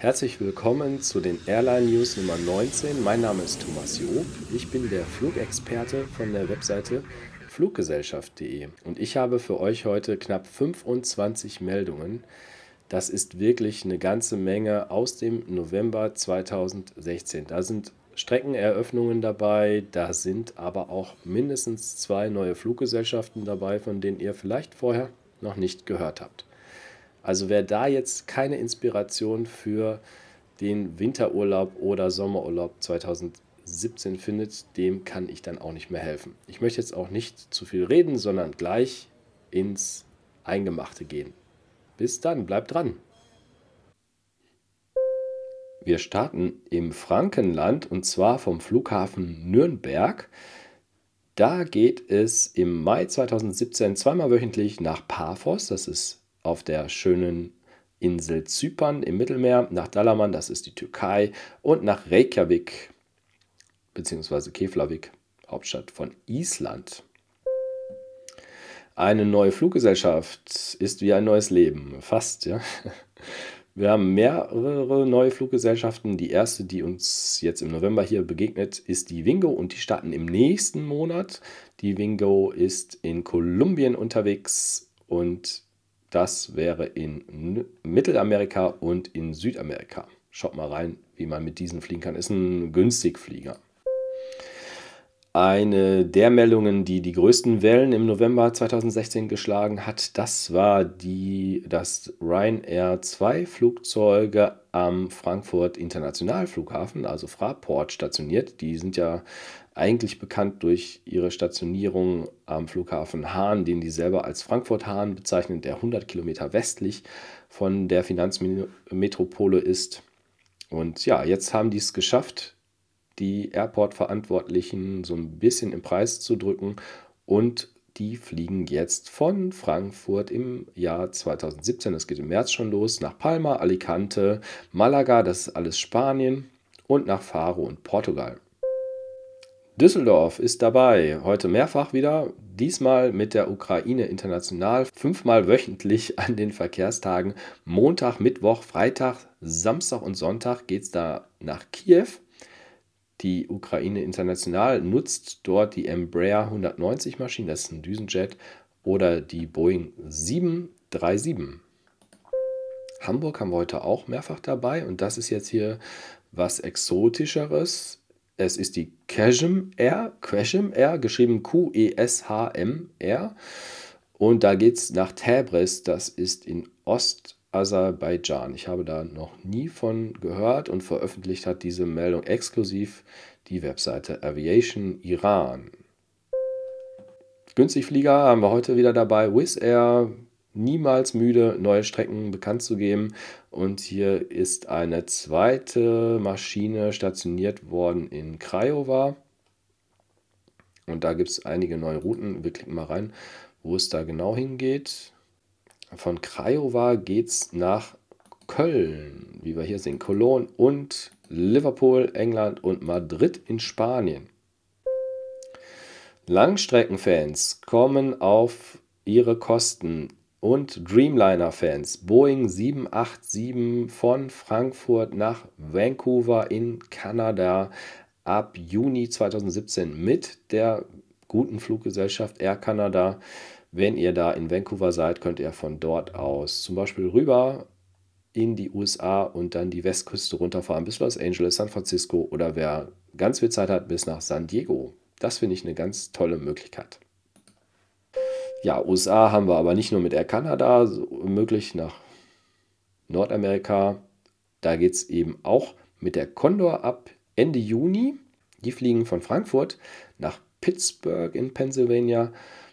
Herzlich willkommen zu den Airline News Nummer 19. Mein Name ist Thomas Job. Ich bin der Flugexperte von der Webseite fluggesellschaft.de und ich habe für euch heute knapp 25 Meldungen. Das ist wirklich eine ganze Menge aus dem November 2016. Da sind Streckeneröffnungen dabei, da sind aber auch mindestens zwei neue Fluggesellschaften dabei, von denen ihr vielleicht vorher noch nicht gehört habt. Also wer da jetzt keine Inspiration für den Winterurlaub oder Sommerurlaub 2017 findet, dem kann ich dann auch nicht mehr helfen. Ich möchte jetzt auch nicht zu viel reden, sondern gleich ins Eingemachte gehen. Bis dann, bleibt dran. Wir starten im Frankenland und zwar vom Flughafen Nürnberg. Da geht es im Mai 2017 zweimal wöchentlich nach Paphos, das ist auf der schönen Insel Zypern im Mittelmeer, nach Dalaman, das ist die Türkei, und nach Reykjavik bzw. Keflavik, Hauptstadt von Island. Eine neue Fluggesellschaft ist wie ein neues Leben, fast, ja. Wir haben mehrere neue Fluggesellschaften. Die erste, die uns jetzt im November hier begegnet, ist die Wingo und die starten im nächsten Monat. Die Wingo ist in Kolumbien unterwegs und das wäre in Mittelamerika und in Südamerika. Schaut mal rein, wie man mit diesen fliegen kann. Ist ein Günstigflieger. Eine der Meldungen, die die größten Wellen im November 2016 geschlagen hat, das war die, dass Ryanair zwei Flugzeuge am Frankfurt Internationalflughafen, also Fraport, stationiert. Die sind ja eigentlich bekannt durch ihre Stationierung am Flughafen Hahn, den die selber als Frankfurt Hahn bezeichnen, der 100 Kilometer westlich von der Finanzmetropole ist. Und ja, jetzt haben die es geschafft, die Airport-Verantwortlichen so ein bisschen im Preis zu drücken und die fliegen jetzt von Frankfurt im Jahr 2017, das geht im März schon los, nach Palma, Alicante, Malaga, das ist alles Spanien und nach Faro und Portugal. Düsseldorf ist dabei, heute mehrfach wieder, diesmal mit der Ukraine international, fünfmal wöchentlich an den Verkehrstagen. Montag, Mittwoch, Freitag, Samstag und Sonntag geht es da nach Kiew die Ukraine International nutzt dort die Embraer 190 Maschinen, das ist ein Düsenjet, oder die Boeing 737. Hamburg haben wir heute auch mehrfach dabei und das ist jetzt hier was Exotischeres. Es ist die Queshm Air, Queshm Air, geschrieben Q-E-S-H-M-R. Und da geht es nach Tabriz, das ist in Ost- Aserbaidschan. Ich habe da noch nie von gehört und veröffentlicht hat diese Meldung exklusiv die Webseite Aviation Iran. Günstigflieger haben wir heute wieder dabei. Wizz Air, niemals müde, neue Strecken bekannt zu geben. Und hier ist eine zweite Maschine stationiert worden in Craiova. Und da gibt es einige neue Routen. Wir klicken mal rein, wo es da genau hingeht. Von Craiova geht es nach Köln, wie wir hier sehen, Cologne und Liverpool, England und Madrid in Spanien. Langstreckenfans kommen auf ihre Kosten. Und Dreamliner-Fans Boeing 787 von Frankfurt nach Vancouver in Kanada ab Juni 2017 mit der guten Fluggesellschaft Air Canada wenn ihr da in Vancouver seid, könnt ihr von dort aus zum Beispiel rüber in die USA und dann die Westküste runterfahren bis Los Angeles, San Francisco oder wer ganz viel Zeit hat, bis nach San Diego. Das finde ich eine ganz tolle Möglichkeit. Ja, USA haben wir aber nicht nur mit Air Canada möglich nach Nordamerika. Da geht es eben auch mit der Condor ab Ende Juni. Die fliegen von Frankfurt nach Pittsburgh in Pennsylvania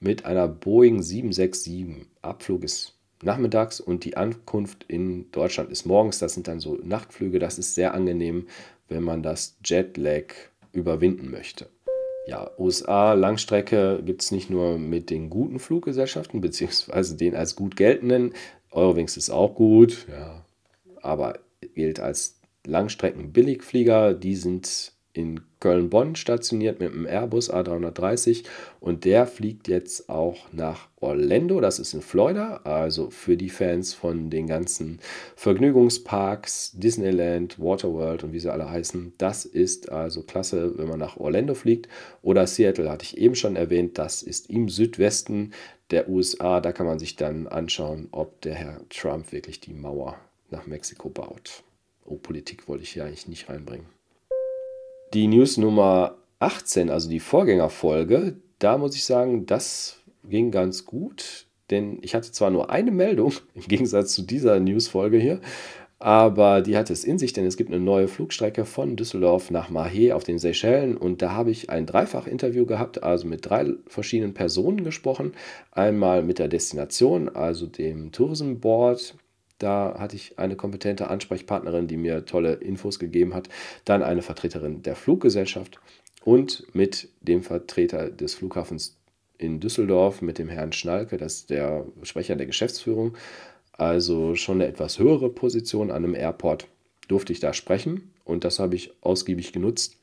mit einer Boeing 767. Abflug ist nachmittags und die Ankunft in Deutschland ist morgens. Das sind dann so Nachtflüge. Das ist sehr angenehm, wenn man das Jetlag überwinden möchte. Ja, USA Langstrecke gibt es nicht nur mit den guten Fluggesellschaften, beziehungsweise den als gut geltenden. Eurowings ist auch gut, ja, aber gilt als Langstrecken-Billigflieger. Die sind in Köln-Bonn stationiert mit einem Airbus A330 und der fliegt jetzt auch nach Orlando, das ist in Florida, also für die Fans von den ganzen Vergnügungsparks, Disneyland, Waterworld und wie sie alle heißen. Das ist also klasse, wenn man nach Orlando fliegt oder Seattle hatte ich eben schon erwähnt, das ist im Südwesten der USA, da kann man sich dann anschauen, ob der Herr Trump wirklich die Mauer nach Mexiko baut. Oh, Politik wollte ich hier eigentlich nicht reinbringen. Die News Nummer 18, also die Vorgängerfolge, da muss ich sagen, das ging ganz gut, denn ich hatte zwar nur eine Meldung im Gegensatz zu dieser Newsfolge hier, aber die hatte es in sich, denn es gibt eine neue Flugstrecke von Düsseldorf nach Mahé auf den Seychellen und da habe ich ein Dreifach-Interview gehabt, also mit drei verschiedenen Personen gesprochen. Einmal mit der Destination, also dem Tourism Board, da hatte ich eine kompetente Ansprechpartnerin, die mir tolle Infos gegeben hat. Dann eine Vertreterin der Fluggesellschaft und mit dem Vertreter des Flughafens in Düsseldorf, mit dem Herrn Schnalke, das ist der Sprecher der Geschäftsführung. Also schon eine etwas höhere Position an einem Airport durfte ich da sprechen und das habe ich ausgiebig genutzt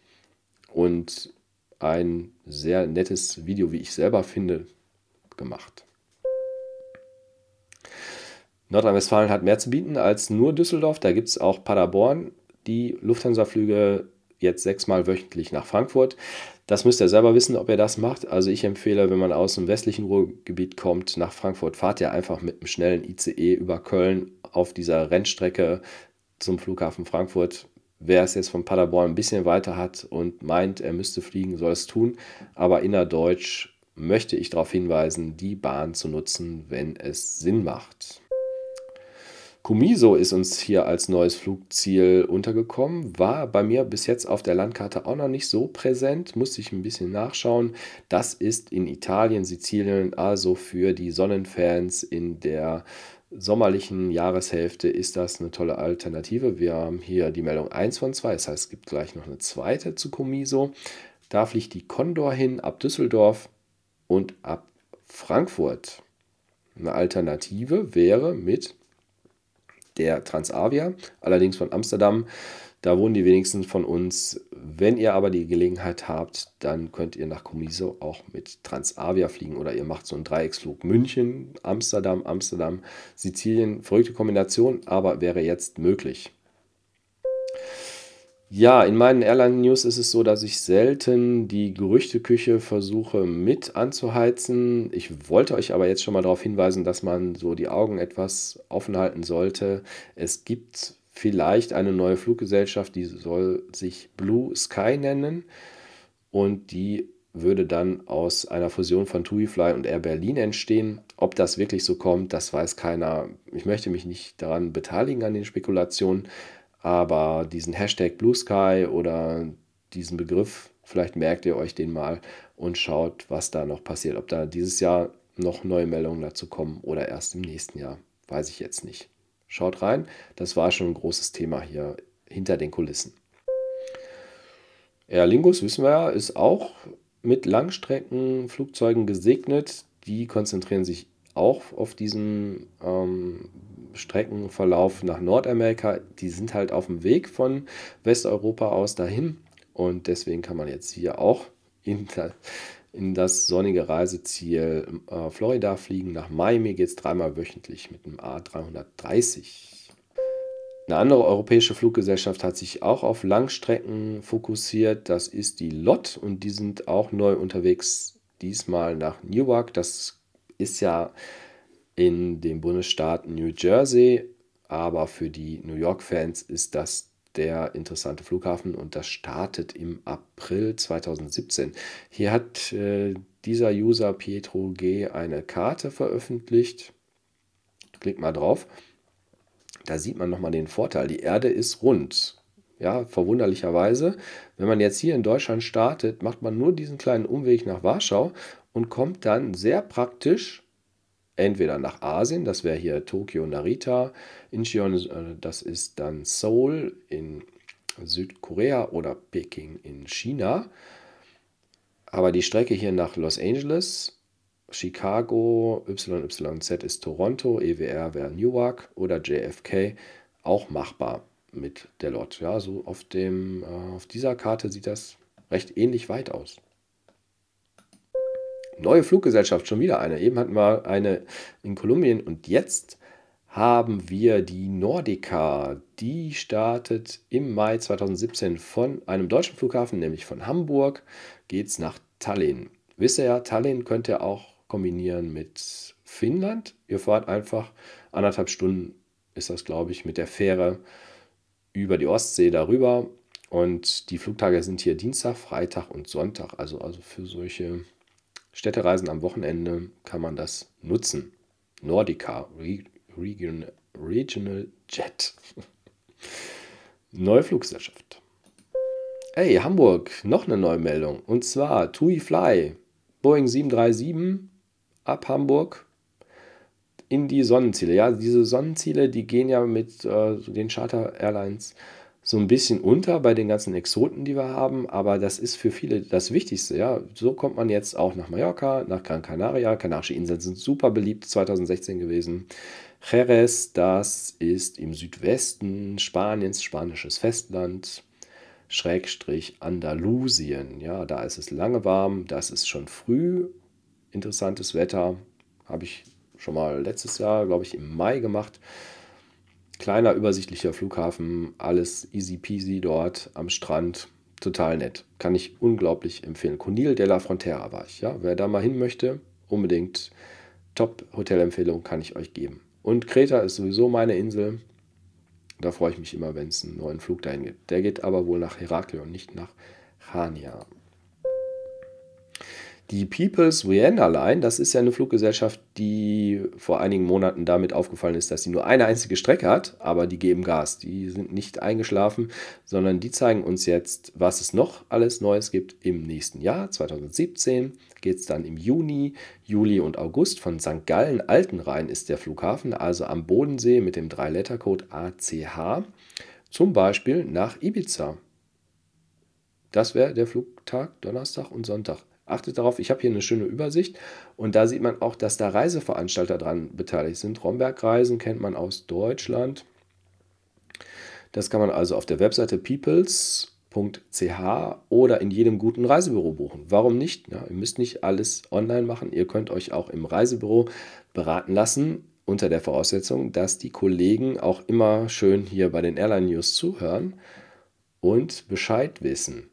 und ein sehr nettes Video, wie ich selber finde, gemacht. Nordrhein-Westfalen hat mehr zu bieten als nur Düsseldorf. Da gibt es auch Paderborn, die Lufthansa-Flüge jetzt sechsmal wöchentlich nach Frankfurt. Das müsst ihr selber wissen, ob ihr das macht. Also ich empfehle, wenn man aus dem westlichen Ruhrgebiet kommt nach Frankfurt, fahrt ihr einfach mit einem schnellen ICE über Köln auf dieser Rennstrecke zum Flughafen Frankfurt. Wer es jetzt von Paderborn ein bisschen weiter hat und meint, er müsste fliegen, soll es tun. Aber innerdeutsch möchte ich darauf hinweisen, die Bahn zu nutzen, wenn es Sinn macht. Comiso ist uns hier als neues Flugziel untergekommen, war bei mir bis jetzt auf der Landkarte auch noch nicht so präsent, musste ich ein bisschen nachschauen. Das ist in Italien, Sizilien, also für die Sonnenfans in der sommerlichen Jahreshälfte ist das eine tolle Alternative. Wir haben hier die Meldung 1 von 2, das heißt es gibt gleich noch eine zweite zu Comiso. Da fliegt die Condor hin ab Düsseldorf und ab Frankfurt. Eine Alternative wäre mit der Transavia, allerdings von Amsterdam. Da wohnen die wenigsten von uns. Wenn ihr aber die Gelegenheit habt, dann könnt ihr nach Comiso auch mit Transavia fliegen oder ihr macht so einen Dreiecksflug München, Amsterdam, Amsterdam, Sizilien. Verrückte Kombination, aber wäre jetzt möglich. Ja, in meinen Airline-News ist es so, dass ich selten die Gerüchteküche versuche mit anzuheizen. Ich wollte euch aber jetzt schon mal darauf hinweisen, dass man so die Augen etwas offen halten sollte. Es gibt vielleicht eine neue Fluggesellschaft, die soll sich Blue Sky nennen und die würde dann aus einer Fusion von TuiFly und Air Berlin entstehen. Ob das wirklich so kommt, das weiß keiner. Ich möchte mich nicht daran beteiligen an den Spekulationen. Aber diesen Hashtag Blue Sky oder diesen Begriff, vielleicht merkt ihr euch den mal und schaut, was da noch passiert. Ob da dieses Jahr noch neue Meldungen dazu kommen oder erst im nächsten Jahr, weiß ich jetzt nicht. Schaut rein, das war schon ein großes Thema hier hinter den Kulissen. Aer Lingus, wissen wir ja, ist auch mit Langstreckenflugzeugen gesegnet. Die konzentrieren sich auch auf diesen ähm, Streckenverlauf nach Nordamerika, die sind halt auf dem Weg von Westeuropa aus dahin. Und deswegen kann man jetzt hier auch in, in das sonnige Reiseziel äh, Florida fliegen. Nach Miami geht es dreimal wöchentlich mit dem A330. Eine andere europäische Fluggesellschaft hat sich auch auf Langstrecken fokussiert. Das ist die LOT und die sind auch neu unterwegs, diesmal nach Newark. Das ist ja in dem Bundesstaat New Jersey. Aber für die New York-Fans ist das der interessante Flughafen und das startet im April 2017. Hier hat äh, dieser User Pietro G eine Karte veröffentlicht. Klick mal drauf. Da sieht man nochmal den Vorteil. Die Erde ist rund. Ja, verwunderlicherweise. Wenn man jetzt hier in Deutschland startet, macht man nur diesen kleinen Umweg nach Warschau und kommt dann sehr praktisch entweder nach Asien, das wäre hier Tokio, Narita, Incheon, äh, das ist dann Seoul in Südkorea oder Peking in China. Aber die Strecke hier nach Los Angeles, Chicago, YYZ ist Toronto, EWR wäre Newark oder JFK auch machbar. mit der LOT. Ja, so auf, dem, äh, auf dieser Karte sieht das recht ähnlich weit aus. Neue Fluggesellschaft, schon wieder eine. Eben hatten wir eine in Kolumbien und jetzt haben wir die Nordica. Die startet im Mai 2017 von einem deutschen Flughafen, nämlich von Hamburg, geht es nach Tallinn. Wisst ihr ja, Tallinn könnt ihr auch kombinieren mit Finnland. Ihr fahrt einfach anderthalb Stunden, ist das glaube ich, mit der Fähre über die Ostsee darüber. Und die Flugtage sind hier Dienstag, Freitag und Sonntag. Also, also für solche Städtereisen am Wochenende kann man das nutzen. Nordica, Regional, Regional Jet. Neue Fluggesellschaft. Hey, Hamburg, noch eine neue Meldung. Und zwar TUI Fly, Boeing 737 ab Hamburg in die Sonnenziele. Ja, diese Sonnenziele, die gehen ja mit äh, den Charter Airlines so ein bisschen unter bei den ganzen Exoten, die wir haben, aber das ist für viele das Wichtigste. Ja, so kommt man jetzt auch nach Mallorca, nach Gran Canaria. Kanarische Inseln sind super beliebt 2016 gewesen. Jerez, das ist im Südwesten Spaniens, spanisches Festland. Schrägstrich Andalusien. Ja, da ist es lange warm, das ist schon früh interessantes Wetter. Habe ich schon mal letztes Jahr, glaube ich, im Mai gemacht. Kleiner, übersichtlicher Flughafen, alles easy peasy dort am Strand. Total nett. Kann ich unglaublich empfehlen. Conil de la Frontera war ich. Ja? Wer da mal hin möchte, unbedingt Top-Hotelempfehlung kann ich euch geben. Und Kreta ist sowieso meine Insel. Da freue ich mich immer, wenn es einen neuen Flug dahin gibt. Der geht aber wohl nach Heraklion, nicht nach Chania. Die People's Vienna Line, das ist ja eine Fluggesellschaft, die vor einigen Monaten damit aufgefallen ist, dass sie nur eine einzige Strecke hat, aber die geben Gas. Die sind nicht eingeschlafen, sondern die zeigen uns jetzt, was es noch alles Neues gibt im nächsten Jahr. 2017 geht es dann im Juni, Juli und August von St. Gallen Altenrhein ist der Flughafen, also am Bodensee mit dem 3-Letter-Code ACH, zum Beispiel nach Ibiza. Das wäre der Flugtag Donnerstag und Sonntag. Achtet darauf, ich habe hier eine schöne Übersicht und da sieht man auch, dass da Reiseveranstalter dran beteiligt sind. Romberg-Reisen kennt man aus Deutschland. Das kann man also auf der Webseite peoples.ch oder in jedem guten Reisebüro buchen. Warum nicht? Ja, ihr müsst nicht alles online machen. Ihr könnt euch auch im Reisebüro beraten lassen, unter der Voraussetzung, dass die Kollegen auch immer schön hier bei den Airline News zuhören und Bescheid wissen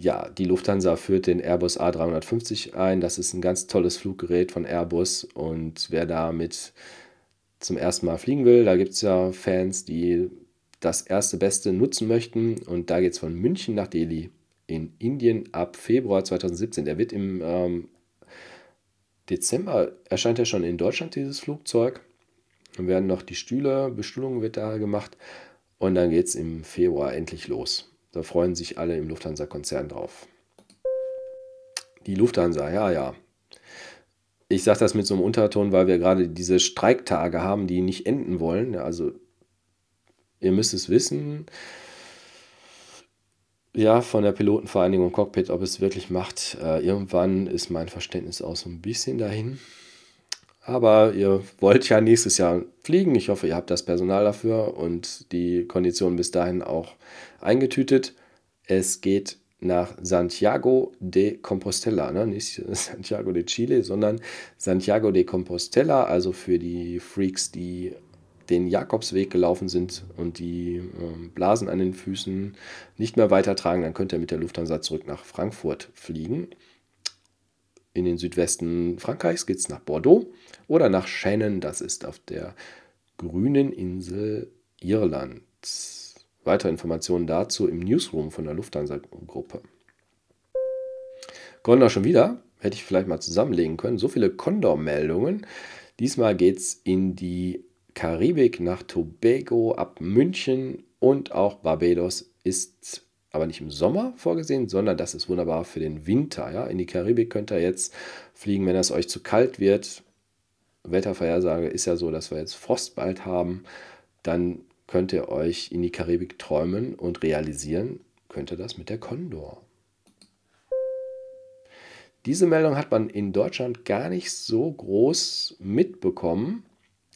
ja, die Lufthansa führt den Airbus A350 ein. Das ist ein ganz tolles Fluggerät von Airbus. Und wer damit zum ersten Mal fliegen will, da gibt es ja Fans, die das erste Beste nutzen möchten. Und da geht es von München nach Delhi in Indien ab Februar 2017. Der wird im ähm, Dezember, erscheint ja schon in Deutschland dieses Flugzeug. Dann werden noch die Stühle, Bestuhlung wird da gemacht. Und dann geht es im Februar endlich los. Da freuen sich alle im Lufthansa-Konzern drauf. Die Lufthansa, ja, ja. Ich sage das mit so einem Unterton, weil wir gerade diese Streiktage haben, die nicht enden wollen. Also, ihr müsst es wissen, ja, von der Pilotenvereinigung Cockpit, ob es wirklich macht. Äh, irgendwann ist mein Verständnis auch so ein bisschen dahin. Aber ihr wollt ja nächstes Jahr fliegen. Ich hoffe, ihr habt das Personal dafür und die Konditionen bis dahin auch eingetütet. Es geht nach Santiago de Compostela, ne? nicht Santiago de Chile, sondern Santiago de Compostela, also für die Freaks, die den Jakobsweg gelaufen sind und die äh, Blasen an den Füßen nicht mehr weitertragen, dann könnt ihr mit der Lufthansa zurück nach Frankfurt fliegen. In den Südwesten Frankreichs geht es nach Bordeaux oder nach Shannon, das ist auf der grünen Insel Irland. Weitere Informationen dazu im Newsroom von der Lufthansa-Gruppe. Condor schon wieder, hätte ich vielleicht mal zusammenlegen können. So viele Condor-Meldungen. Diesmal geht es in die Karibik nach Tobago ab München und auch Barbados ist aber nicht im Sommer vorgesehen, sondern das ist wunderbar für den Winter. Ja? In die Karibik könnt ihr jetzt fliegen, wenn es euch zu kalt wird. Wettervorhersage ist ja so, dass wir jetzt Frost bald haben. Dann könnt ihr euch in die Karibik träumen und realisieren, könnt ihr das mit der Condor. Diese Meldung hat man in Deutschland gar nicht so groß mitbekommen.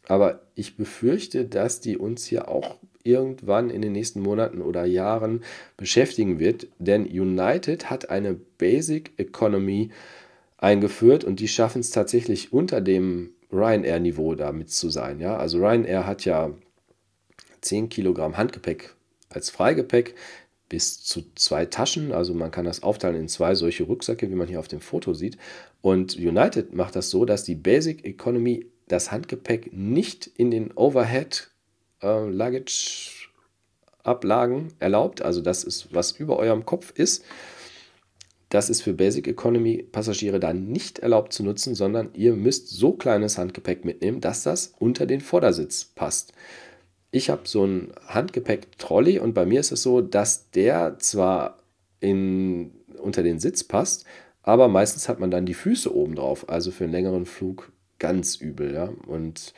Aber ich befürchte, dass die uns hier auch irgendwann in den nächsten Monaten oder Jahren beschäftigen wird, denn United hat eine Basic Economy eingeführt und die schaffen es tatsächlich unter dem Ryanair-Niveau damit zu sein. Ja? Also Ryanair hat ja 10 Kilogramm Handgepäck als Freigepäck bis zu zwei Taschen. Also man kann das aufteilen in zwei solche Rucksäcke, wie man hier auf dem Foto sieht. Und United macht das so, dass die Basic Economy das Handgepäck nicht in den Overhead äh, Luggage Ablagen erlaubt. Also das ist, was über eurem Kopf ist. Das ist für Basic Economy Passagiere dann nicht erlaubt zu nutzen, sondern ihr müsst so kleines Handgepäck mitnehmen, dass das unter den Vordersitz passt. Ich habe so einen Handgepäck-Trolley und bei mir ist es so, dass der zwar in, unter den Sitz passt, aber meistens hat man dann die Füße oben drauf. Also für einen längeren Flug ganz übel. Ja? Und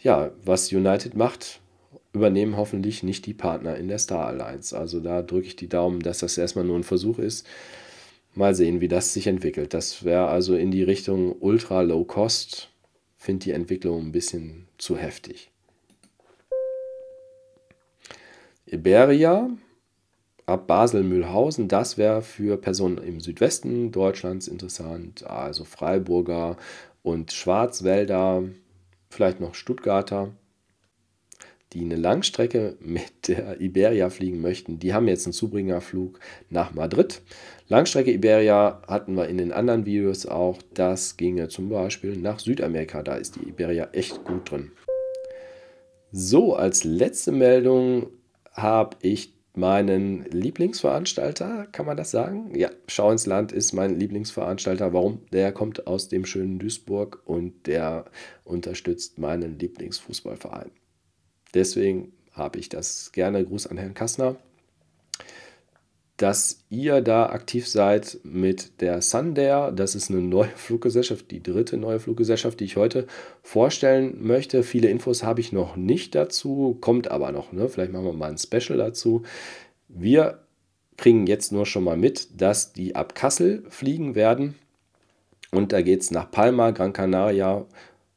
ja, was United macht, übernehmen hoffentlich nicht die Partner in der Star Alliance. Also da drücke ich die Daumen, dass das erstmal nur ein Versuch ist. Mal sehen, wie das sich entwickelt. Das wäre also in die Richtung Ultra Low Cost. Finde die Entwicklung ein bisschen zu heftig. Iberia ab Basel-Mühlhausen, das wäre für Personen im Südwesten Deutschlands interessant, also Freiburger und Schwarzwälder, vielleicht noch Stuttgarter, die eine Langstrecke mit der Iberia fliegen möchten. Die haben jetzt einen Zubringerflug nach Madrid. Langstrecke Iberia hatten wir in den anderen Videos auch. Das ginge zum Beispiel nach Südamerika. Da ist die Iberia echt gut drin. So, als letzte Meldung habe ich meinen Lieblingsveranstalter, kann man das sagen? Ja, Schau ins Land ist mein Lieblingsveranstalter. Warum? Der kommt aus dem schönen Duisburg und der unterstützt meinen Lieblingsfußballverein. Deswegen habe ich das gerne. Gruß an Herrn Kassner dass ihr da aktiv seid mit der Sundair. Das ist eine neue Fluggesellschaft, die dritte neue Fluggesellschaft, die ich heute vorstellen möchte. Viele Infos habe ich noch nicht dazu, kommt aber noch. Ne? Vielleicht machen wir mal ein Special dazu. Wir kriegen jetzt nur schon mal mit, dass die ab Kassel fliegen werden. Und da geht es nach Palma, Gran Canaria,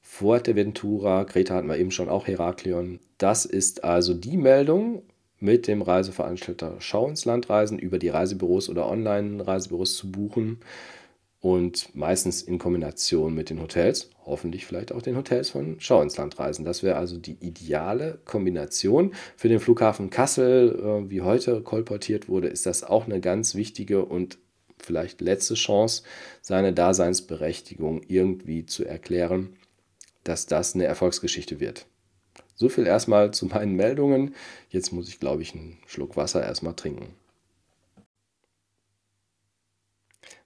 Fuerteventura, Kreta hatten wir eben schon, auch Heraklion. Das ist also die Meldung mit dem Reiseveranstalter Schau ins Land reisen, über die Reisebüros oder Online-Reisebüros zu buchen und meistens in Kombination mit den Hotels, hoffentlich vielleicht auch den Hotels von Schau ins Land reisen. Das wäre also die ideale Kombination. Für den Flughafen Kassel, äh, wie heute kolportiert wurde, ist das auch eine ganz wichtige und vielleicht letzte Chance, seine Daseinsberechtigung irgendwie zu erklären, dass das eine Erfolgsgeschichte wird. So viel erstmal zu meinen Meldungen. Jetzt muss ich, glaube ich, einen Schluck Wasser erstmal trinken.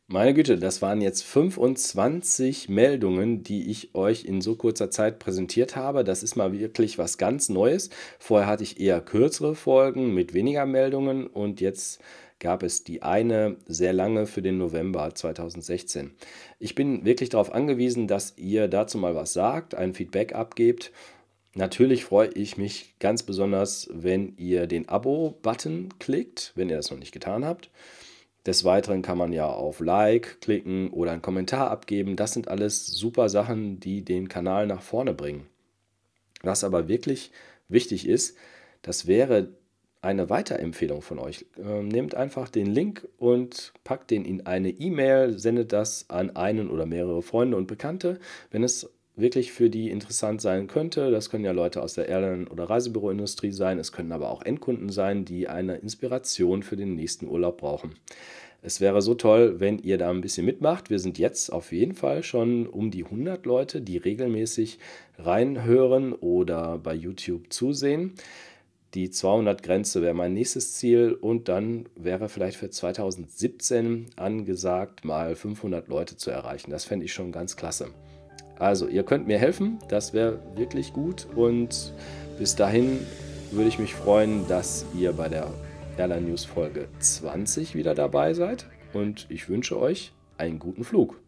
Meine Güte, das waren jetzt 25 Meldungen, die ich euch in so kurzer Zeit präsentiert habe. Das ist mal wirklich was ganz Neues. Vorher hatte ich eher kürzere Folgen mit weniger Meldungen und jetzt gab es die eine sehr lange für den November 2016. Ich bin wirklich darauf angewiesen, dass ihr dazu mal was sagt, ein Feedback abgebt Natürlich freue ich mich ganz besonders, wenn ihr den Abo-Button klickt, wenn ihr das noch nicht getan habt. Des Weiteren kann man ja auf Like klicken oder einen Kommentar abgeben. Das sind alles super Sachen, die den Kanal nach vorne bringen. Was aber wirklich wichtig ist, das wäre eine Weiterempfehlung von euch. Ähm, nehmt einfach den Link und packt den in eine E-Mail, sendet das an einen oder mehrere Freunde und Bekannte. Wenn es wirklich für die interessant sein könnte. Das können ja Leute aus der Airline- oder Reisebüroindustrie sein. Es können aber auch Endkunden sein, die eine Inspiration für den nächsten Urlaub brauchen. Es wäre so toll, wenn ihr da ein bisschen mitmacht. Wir sind jetzt auf jeden Fall schon um die 100 Leute, die regelmäßig reinhören oder bei YouTube zusehen. Die 200-Grenze wäre mein nächstes Ziel und dann wäre vielleicht für 2017 angesagt, mal 500 Leute zu erreichen. Das fände ich schon ganz klasse. Also, ihr könnt mir helfen, das wäre wirklich gut. Und bis dahin würde ich mich freuen, dass ihr bei der Airline News Folge 20 wieder dabei seid. Und ich wünsche euch einen guten Flug.